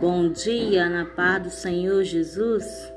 Bom dia, na paz do Senhor Jesus.